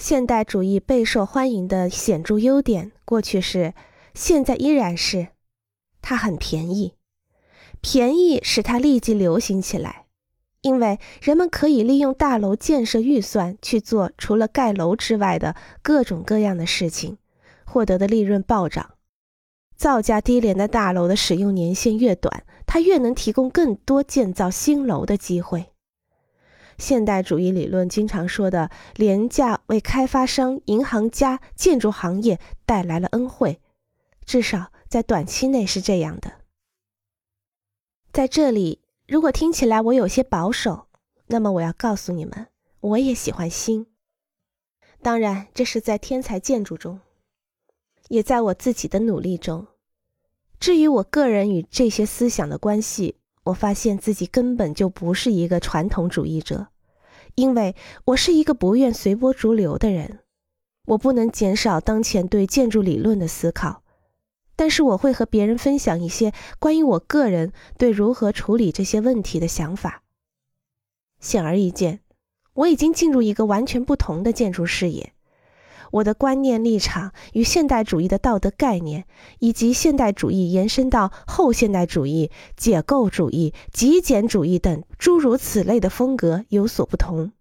现代主义备受欢迎的显著优点，过去是，现在依然是，它很便宜。便宜使它立即流行起来，因为人们可以利用大楼建设预算去做除了盖楼之外的各种各样的事情，获得的利润暴涨。造价低廉的大楼的使用年限越短，它越能提供更多建造新楼的机会。现代主义理论经常说的廉价为开发商、银行家、建筑行业带来了恩惠，至少在短期内是这样的。在这里，如果听起来我有些保守，那么我要告诉你们，我也喜欢新。当然，这是在天才建筑中，也在我自己的努力中。至于我个人与这些思想的关系，我发现自己根本就不是一个传统主义者，因为我是一个不愿随波逐流的人。我不能减少当前对建筑理论的思考。但是我会和别人分享一些关于我个人对如何处理这些问题的想法。显而易见，我已经进入一个完全不同的建筑视野。我的观念立场与现代主义的道德概念，以及现代主义延伸到后现代主义、解构主义、极简主义等诸如此类的风格有所不同。